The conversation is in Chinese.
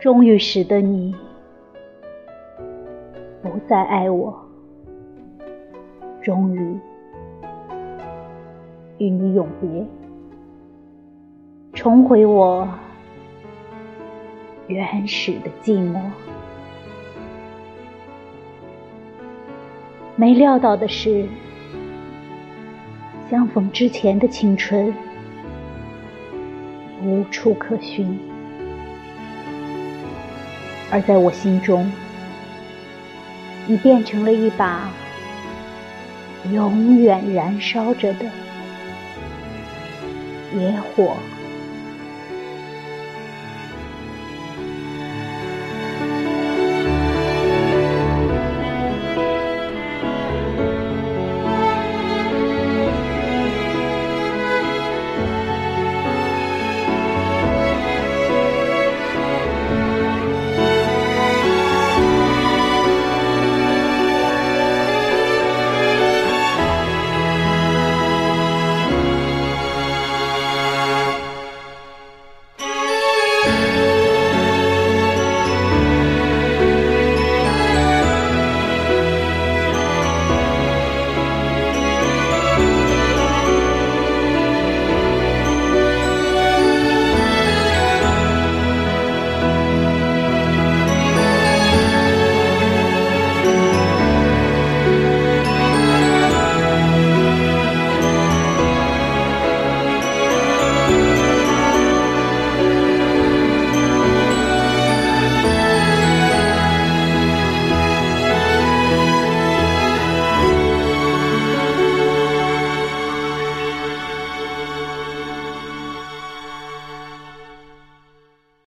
终于使得你不再爱我，终于与你永别，重回我原始的寂寞。没料到的是，相逢之前的青春无处可寻，而在我心中，你变成了一把永远燃烧着的野火。